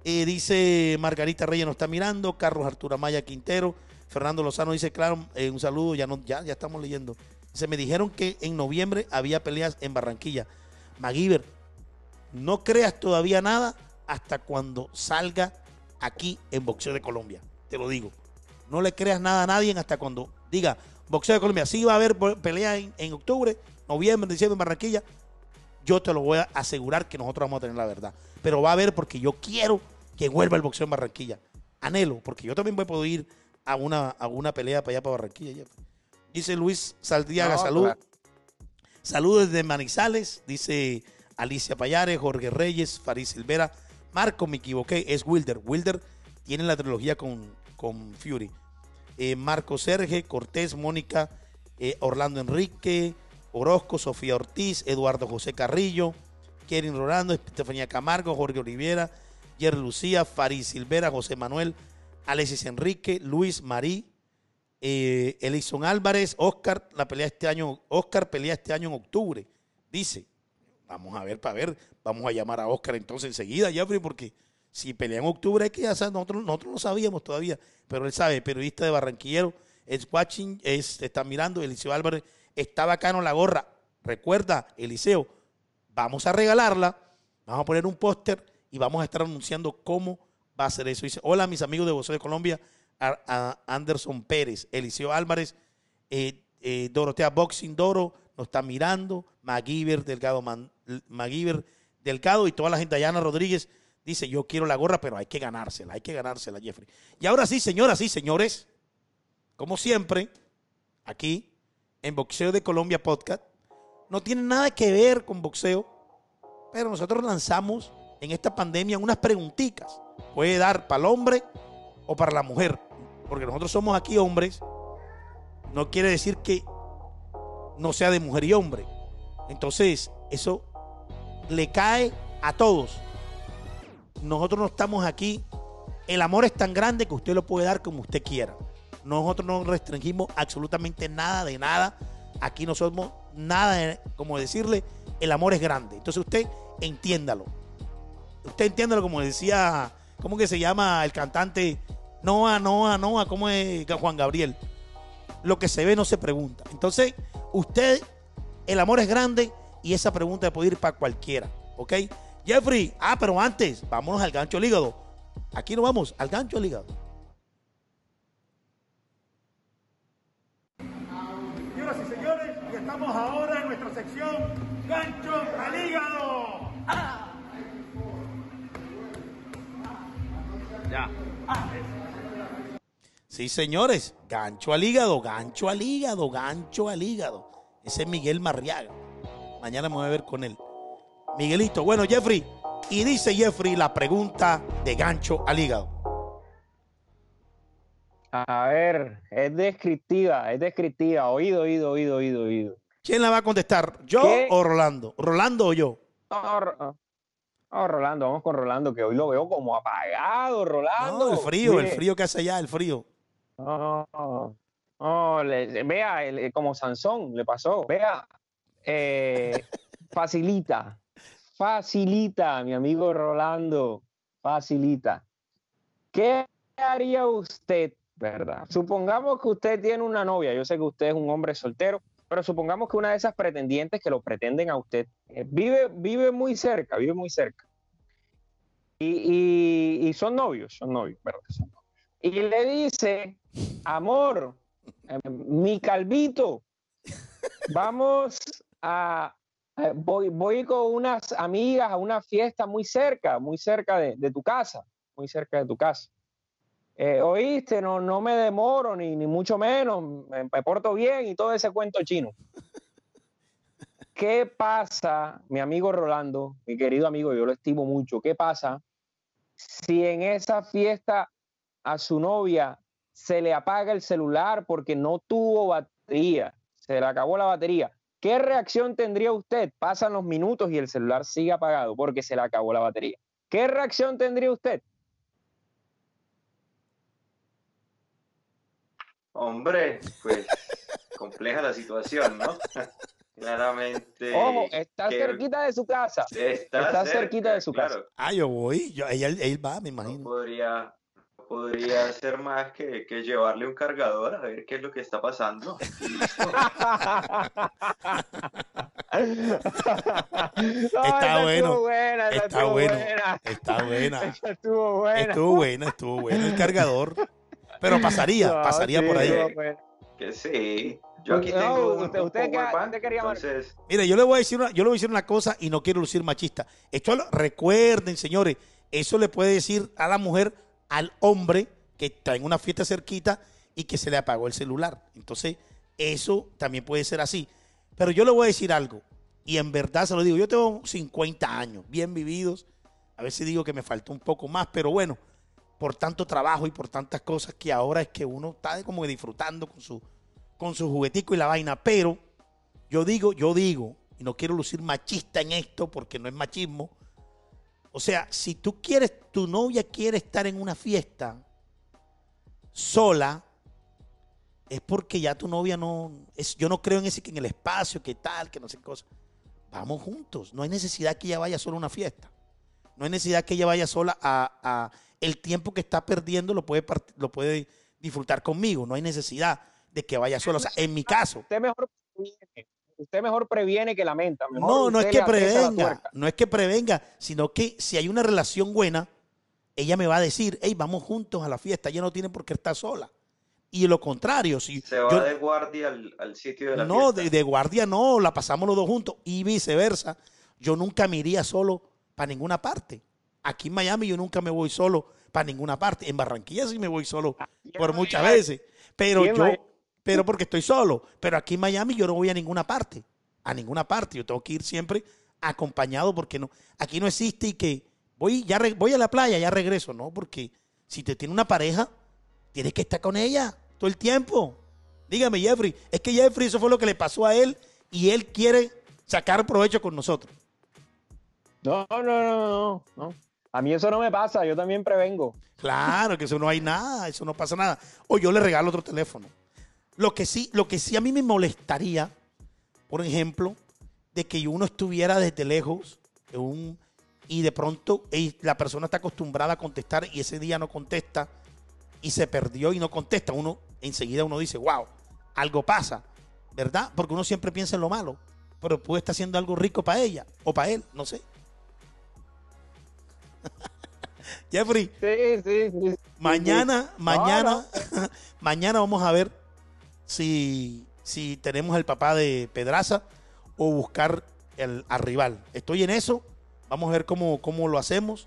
Eh, dice Margarita Reyes nos está mirando, Carlos Arturo Amaya Quintero, Fernando Lozano dice, claro, eh, un saludo, ya, no, ya, ya estamos leyendo. Se me dijeron que en noviembre había peleas en Barranquilla. MacGyver, no creas todavía nada hasta cuando salga aquí en Boxeo de Colombia. Te lo digo. No le creas nada a nadie hasta cuando diga Boxeo de Colombia. Sí va a haber pelea en, en octubre, noviembre, diciembre en Barranquilla. Yo te lo voy a asegurar que nosotros vamos a tener la verdad. Pero va a haber porque yo quiero que vuelva el boxeo en Barranquilla. Anhelo, porque yo también voy a poder ir a una, a una pelea para allá para Barranquilla. Dice Luis Saldriaga, No, salud. claro. Saludos desde Manizales, dice Alicia Payares, Jorge Reyes, Farid Silvera. Marco, me equivoqué, es Wilder. Wilder tiene la trilogía con, con Fury. Eh, Marco Serge, Cortés, Mónica, eh, Orlando Enrique, Orozco, Sofía Ortiz, Eduardo José Carrillo, Kevin Rolando, Estefanía Camargo, Jorge Olivera, Jerry Lucía, Farid Silvera, José Manuel, Alexis Enrique, Luis Marí, eh, Elison Álvarez, Oscar, la pelea este año, Oscar pelea este año en octubre. Dice, vamos a ver, para ver, vamos a llamar a Oscar entonces enseguida, Jeffrey, porque si pelea en octubre es que ya nosotros, nosotros no sabíamos todavía, pero él sabe, periodista de Barranquillero, es watching, es, está mirando, Eliseo Álvarez, está bacano la gorra. Recuerda, Eliseo, vamos a regalarla, vamos a poner un póster y vamos a estar anunciando cómo va a ser eso. Dice, hola mis amigos de Voz de Colombia, Anderson Pérez, Eliseo Álvarez, eh, eh, Dorotea Boxing Doro nos está mirando, MacGyver Delgado, Delgado y toda la gente, Ayana Rodríguez, dice, yo quiero la gorra, pero hay que ganársela, hay que ganársela, Jeffrey. Y ahora sí, señoras y señores, como siempre, aquí en Boxeo de Colombia Podcast, no tiene nada que ver con boxeo, pero nosotros lanzamos en esta pandemia unas preguntitas. Puede dar para el hombre o para la mujer, porque nosotros somos aquí hombres, no quiere decir que no sea de mujer y hombre. Entonces, eso le cae a todos. Nosotros no estamos aquí. El amor es tan grande que usted lo puede dar como usted quiera. Nosotros no restringimos absolutamente nada de nada. Aquí no somos nada, de- como decirle, el amor es grande. Entonces usted entiéndalo. Usted entiéndalo como decía, ¿cómo que se llama el cantante? Noah, Noah, Noah, ¿cómo es Juan Gabriel? Lo que se ve no se pregunta. Entonces, usted, el amor es grande y esa pregunta puede ir para cualquiera, ¿ok? Jeffrey, ah, pero antes, vámonos al gancho al hígado. Aquí nos vamos, al gancho al hígado. Señoras y señores, y estamos ahora en nuestra sección Gancho al hígado. Sí, señores, gancho al hígado, gancho al hígado, gancho al hígado. Ese es Miguel Marriaga. Mañana me voy a ver con él. Miguelito, bueno, Jeffrey. Y dice Jeffrey la pregunta de gancho al hígado. A ver, es descriptiva, es descriptiva. Oído, oído, oído, oído, oído. ¿Quién la va a contestar? ¿Yo ¿Qué? o Rolando? ¿Rolando o yo? No, Ro- no, Rolando, vamos con Rolando, que hoy lo veo como apagado, Rolando. No, el frío, el frío que hace allá, el frío. No, le- vea, el- como Sansón le pasó. Vea, eh, facilita, facilita, mi amigo Rolando, facilita. ¿Qué haría usted, verdad? Supongamos que usted tiene una novia, yo sé que usted es un hombre soltero, pero supongamos que una de esas pretendientes que lo pretenden a usted eh, vive, vive muy cerca, vive muy cerca. Y, y- y son novios, son novios, ¿verdad? Son novios. Y le dice, amor, eh, mi calvito, vamos a, voy, voy con unas amigas a una fiesta muy cerca, muy cerca de, de tu casa, muy cerca de tu casa. Eh, Oíste, no, no me demoro, ni, ni mucho menos, me, me porto bien y todo ese cuento chino. ¿Qué pasa, mi amigo Rolando, mi querido amigo, yo lo estimo mucho, qué pasa si en esa fiesta a su novia se le apaga el celular porque no tuvo batería, se le acabó la batería? ¿Qué reacción tendría usted? Pasan los minutos y el celular sigue apagado porque se le acabó la batería. ¿Qué reacción tendría usted? Hombre, pues compleja la situación, ¿no? Claramente. Ojo, está que- cerquita de su casa. Está, está cerca, cerquita de su casa. Ah, yo voy. Yo, ella- él va, me No imagino. podría, no podría hacer más que, que llevarle un cargador a ver qué es lo que está pasando. Está bueno, Buena, Está estuvo bueno. buena. Está buena. Estuvo buena. Estuvo buena, estuvo buena el cargador. Pero pasaría, No, pasaría sí, por ahí. Que sí. Yo aquí No, tengo un, usted- un usted quería entonces Mire, yo le voy a decir una, yo le voy a decir una cosa y no quiero lucir machista. Esto lo- recuerden, señores, eso le puede decir a la mujer, al hombre que está en una fiesta cerquita y que se le apagó el celular. Entonces, eso también puede ser así. Pero yo le voy a decir algo, y en verdad se lo digo, yo tengo 50 años, bien vividos. A veces digo que me falta un poco más, pero bueno, por tanto trabajo y por tantas cosas que ahora es que uno está como disfrutando con su, con su juguetico y la vaina, pero yo digo, yo digo, y no quiero lucir machista en esto porque no es machismo. O sea, si tú quieres, tu novia quiere estar en una fiesta sola, es porque ya tu novia no, es, yo no creo en ese que en el espacio, que tal, que no sé qué cosa. Vamos juntos, no hay necesidad que ella vaya sola a una fiesta. No hay necesidad que ella vaya sola a, el tiempo que está perdiendo lo puede, lo puede disfrutar conmigo. No hay necesidad de que vaya sola. O sea, en mi caso, Usted mejor usted mejor previene que lamenta. Mejor no, no es que prevenga, no es que prevenga, sino que si hay una relación buena, ella me va a decir, hey, vamos juntos a la fiesta, ella no tiene por qué estar sola. Y lo contrario, si Se va yo- de guardia al, al sitio de la no, fiesta. de, de guardia no, la pasamos los dos juntos y viceversa. Yo nunca me iría solo para ninguna parte. Aquí en Miami yo nunca me voy solo para ninguna parte. En Barranquilla sí me voy solo por muchas veces. Pero yo, Miami- pero porque estoy solo. Pero aquí en Miami yo no voy a ninguna parte. A ninguna parte. Yo tengo que ir siempre acompañado porque no, aquí no existe y que voy, ya re- voy a la playa, ya regreso. No, porque si te tiene una pareja, tienes que estar con ella todo el tiempo. Dígame, Jeffrey, es que Jeffrey eso fue lo que le pasó a él y él quiere sacar provecho con nosotros. No, no, no, no, no. A mí eso no me pasa, yo también prevengo. Claro, que eso no hay nada, eso no pasa nada. O yo le regalo otro teléfono. Lo que sí, lo que sí a mí me molestaría, por ejemplo, de que uno estuviera desde lejos de un, y de pronto la persona está acostumbrada a contestar y ese día no contesta y se perdió y no contesta. Uno enseguida uno dice, wow, algo pasa, ¿verdad? Porque uno siempre piensa en lo malo, pero puede estar haciendo algo rico para ella o para él, no sé. Jeffrey, Sí, sí, sí. Mañana, No, mañana, mañana vamos a ver si, si tenemos el papá de Pedraza o buscar el, al rival. Estoy en eso. Vamos a ver cómo, cómo lo hacemos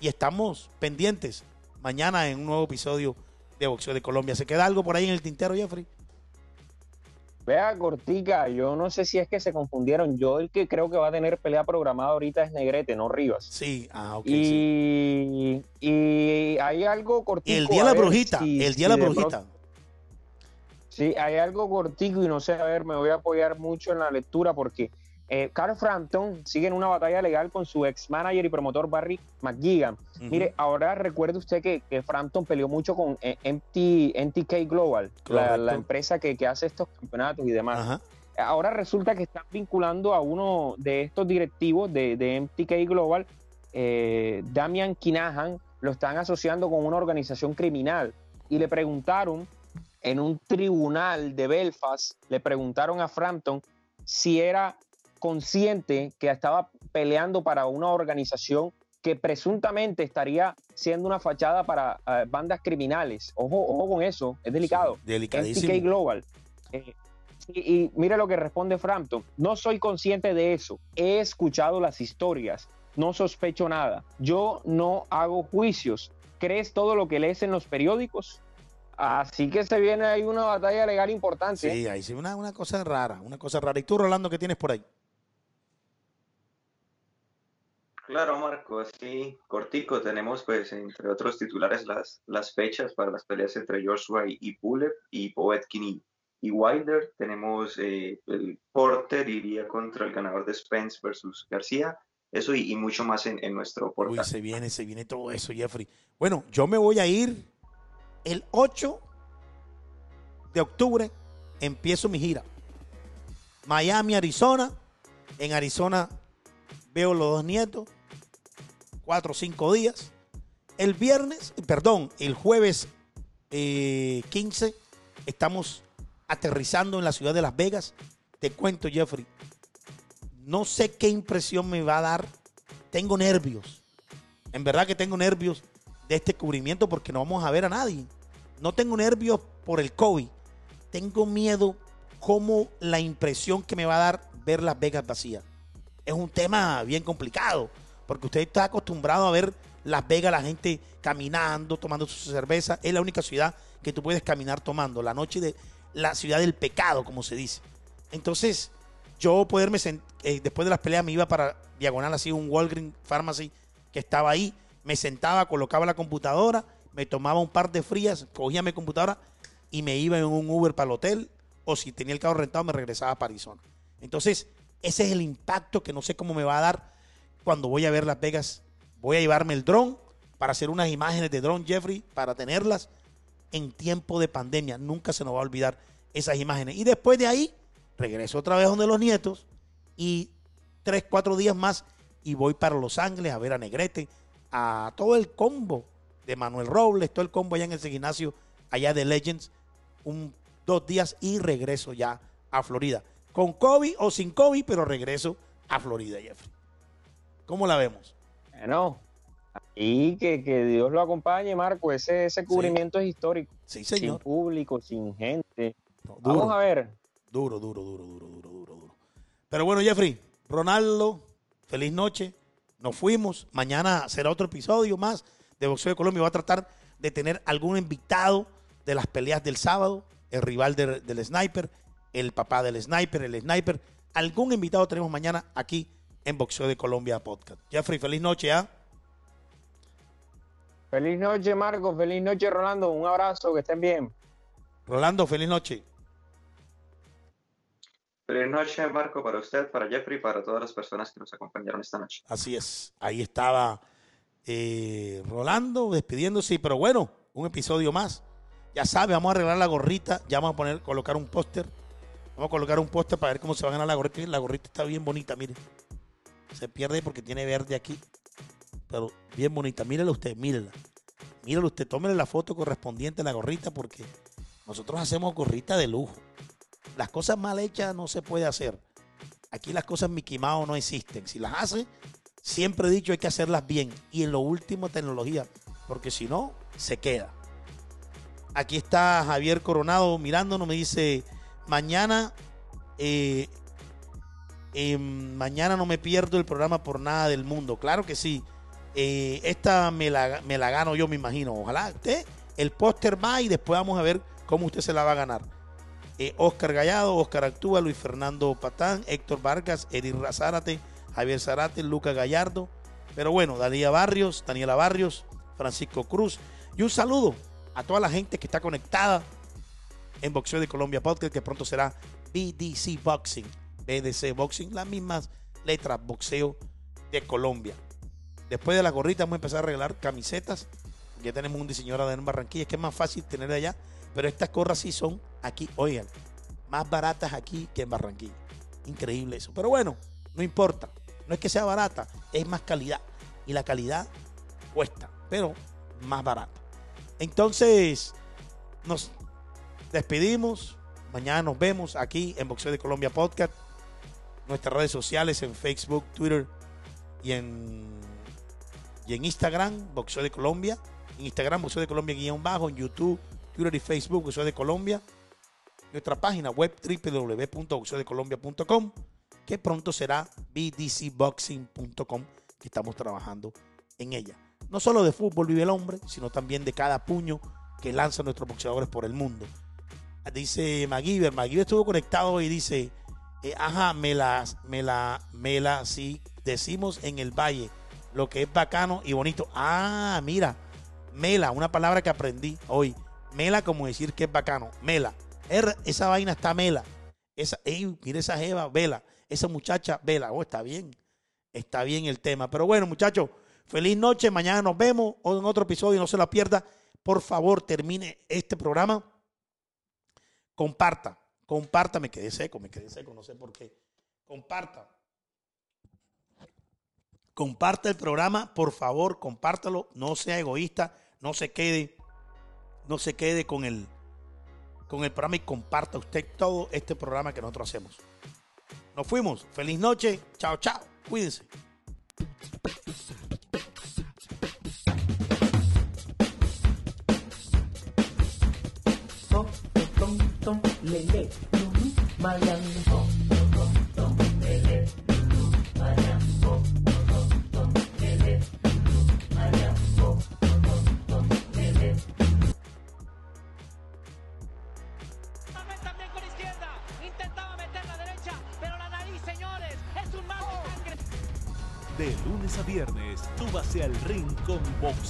y estamos pendientes mañana en un nuevo episodio de Boxeo de Colombia. ¿Se queda algo por ahí en el tintero, Jeffrey? Vea, Cortica, yo no sé si es que se confundieron. Yo el que creo que va a tener pelea programada ahorita es Negrete, no Rivas. Sí, ah, ok. sí. y, y hay algo cortico. El día de la brujita, si- el día si de la brujita. Sí, hay algo cortico y no sé, a ver, me voy a apoyar mucho en la lectura porque eh, Carl Frampton sigue en una batalla legal con su ex manager y promotor Barry McGuigan. Mire, ahora recuerde usted que, que Frampton peleó mucho con eh, MT, NTK Global, la, empresa que, que hace estos campeonatos y demás. Ajá. Ahora resulta que están vinculando a uno de estos directivos de, de MTK Global, eh, Damian Kinahan, lo están asociando con una organización criminal. Y le preguntaron en un tribunal de Belfast, le preguntaron a Frampton si era consciente que estaba peleando para una organización que presuntamente estaría siendo una fachada para eh, bandas criminales. Ojo, ojo con eso, es delicado. Sí, delicadísimo. Global. Eh, y, y mira lo que responde Frampton. No soy consciente de eso. He escuchado las historias. No sospecho nada. Yo no hago juicios. ¿Crees todo lo que lees en los periódicos? Así que se viene ahí una batalla legal importante. Sí, ahí sí, una, una cosa rara, una cosa rara. ¿Y tú, Rolando, qué tienes por ahí? Claro, Marco, así cortico tenemos pues entre otros titulares las, las fechas para las peleas entre Joshua y, y Pulev y Povetkin y, y Wilder. Tenemos eh, el Porter iría contra el ganador de Spence versus García. Eso y, y mucho más en, en nuestro Uy, portal. se viene, se viene todo eso, Jeffrey. Bueno, yo me voy a ir el 8 de octubre. Empiezo mi gira. Miami, Arizona. En Arizona veo los dos nietos. Cuatro o cinco días. El viernes, perdón, el jueves eh, 15 estamos aterrizando en la ciudad de Las Vegas. Te cuento, Jeffrey. No sé qué impresión me va a dar. Tengo nervios. En verdad que tengo nervios de este cubrimiento porque no vamos a ver a nadie. No tengo nervios por el COVID. Tengo miedo como la impresión que me va a dar ver Las Vegas vacías. Es un tema bien complicado porque usted está acostumbrado a ver Las Vegas, la gente caminando, tomando su cerveza. Es la única ciudad que tú puedes caminar tomando. La noche de la ciudad del pecado, como se dice. Entonces, yo poderme eh, después de las peleas me iba para diagonal así un Walgreens Pharmacy que estaba ahí, me sentaba, colocaba la computadora, me tomaba un par de frías, cogía mi computadora y me iba en un Uber para el hotel o si tenía el carro rentado me regresaba para Arizona. Entonces, ese es el impacto que no sé cómo me va a dar cuando voy a ver Las Vegas. Voy a llevarme el dron para hacer unas imágenes de dron, Jeffrey, para tenerlas en tiempo de pandemia. Nunca se nos va a olvidar esas imágenes. Y después de ahí, regreso otra vez donde los nietos y tres, cuatro días más y voy para Los Ángeles a ver a Negrete, a todo el combo de Manuel Robles, todo el combo allá en ese gimnasio allá de Legends, un, dos días y regreso ya a Florida. Con COVID o sin COVID, pero regreso a Florida, Jeffrey. ¿Cómo la vemos? Bueno, y que, que Dios lo acompañe, Marco. Ese, ese cubrimiento es histórico. Sí, Sin señor. público, sin gente. No, Vamos a ver. duro, duro, duro, duro, duro, duro, duro. Pero bueno, Jeffrey, Ronaldo, feliz noche. Nos fuimos. Mañana será otro episodio más de Boxeo de Colombia. Va a tratar de tener algún invitado de las peleas del sábado, el rival del, del sniper, el papá del sniper, el sniper. Algún invitado tenemos mañana aquí en Boxeo de Colombia Podcast. Jeffrey, feliz noche, ¿ah? Feliz noche, Marco. Feliz noche, Rolando. Un abrazo, que estén bien. Rolando, feliz noche. Feliz noche, Marco, para usted, para Jeffrey, para todas las personas que nos acompañaron esta noche. Así es. Ahí estaba eh, Rolando despidiéndose. Pero bueno, un episodio más. Ya sabe, vamos a arreglar la gorrita. Ya vamos a poner, colocar un póster. Vamos a colocar un póster para ver cómo se va a ganar la gorrita. La gorrita está bien bonita, mire. Se pierde porque tiene verde aquí. Pero bien bonita. Mírela usted, mírela. Mírela usted. Tómele la foto correspondiente a la gorrita porque nosotros hacemos gorrita de lujo. Las cosas mal hechas no se puede hacer. Aquí las cosas Mickey Mouse no existen. Si las hace, siempre he dicho hay que hacerlas bien. Y en lo último, tecnología. Porque si no, se queda. Aquí está Javier Coronado mirándonos. Me dice, mañana, eh, eh, mañana no me pierdo el programa por nada del mundo. Claro que sí. Eh, esta me la, me la gano yo, me imagino. Ojalá usted, el póster va y después vamos a ver cómo usted se la va a ganar. Eh, Oscar Gallado, Oscar Actúa, Luis Fernando Patán, Héctor Vargas, Edith Razárate, Javier Zarate, Lucas Gallardo. Pero bueno, Daniela Barrios, Daniela Barrios, Francisco Cruz. Y un saludo a toda la gente que está conectada en Boxeo de Colombia Podcast, que pronto será BDC Boxing, BDC Boxing, las mismas letras Boxeo de Colombia. Después de la gorrita vamos a empezar a regalar camisetas. Ya tenemos un diseñador en Barranquilla, que es más fácil tener allá. Pero estas gorras sí son aquí, oigan, más baratas aquí que en Barranquilla. Increíble eso. Pero bueno, no importa. No es que sea barata, es más calidad. Y la calidad cuesta, pero más barata. Entonces, nos despedimos. Mañana nos vemos aquí en Boxeo de Colombia Podcast. Nuestras redes sociales en Facebook, Twitter y en, y en Instagram, Boxeo de Colombia. En Instagram, Boxeo de Colombia guion bajo. En YouTube, Twitter y Facebook, Boxeo de Colombia. Nuestra página web www.boxeodecolombia.com que pronto será bdcboxing.com que estamos trabajando en ella. No solo de fútbol vive el hombre, sino también de cada puño que lanzan nuestros boxeadores por el mundo. Dice MacGyver, MacGyver estuvo conectado y dice, eh, ajá, me la, me la, sí, decimos en el valle, lo que es bacano y bonito. Ah, mira, mela, una palabra que aprendí hoy. Mela como decir que es bacano, mela. Er, esa vaina está mela. Esa, mira esa jeva, vela. Esa muchacha, vela. Oh, está bien. Está bien el tema. Pero bueno, muchachos, feliz noche. Mañana nos vemos o en otro episodio. No se la pierda. Por favor, termine este programa. Comparta. Comparta. Me quedé seco, me quedé seco. No sé por qué. Comparta. Comparta el programa, por favor, compártalo. No sea egoísta. No se quede. No se quede con el con el programa y comparta usted todo este programa que nosotros hacemos. Nos fuimos. Feliz noche. Chao, chao. Cuídense.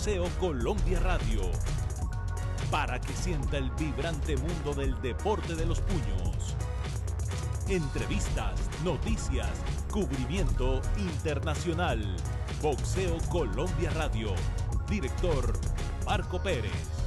Boxeo Colombia Radio. para que sienta el vibrante mundo del deporte de los puños. Entrevistas, noticias, cubrimiento internacional. Boxeo Colombia Radio. Director Marco Pérez.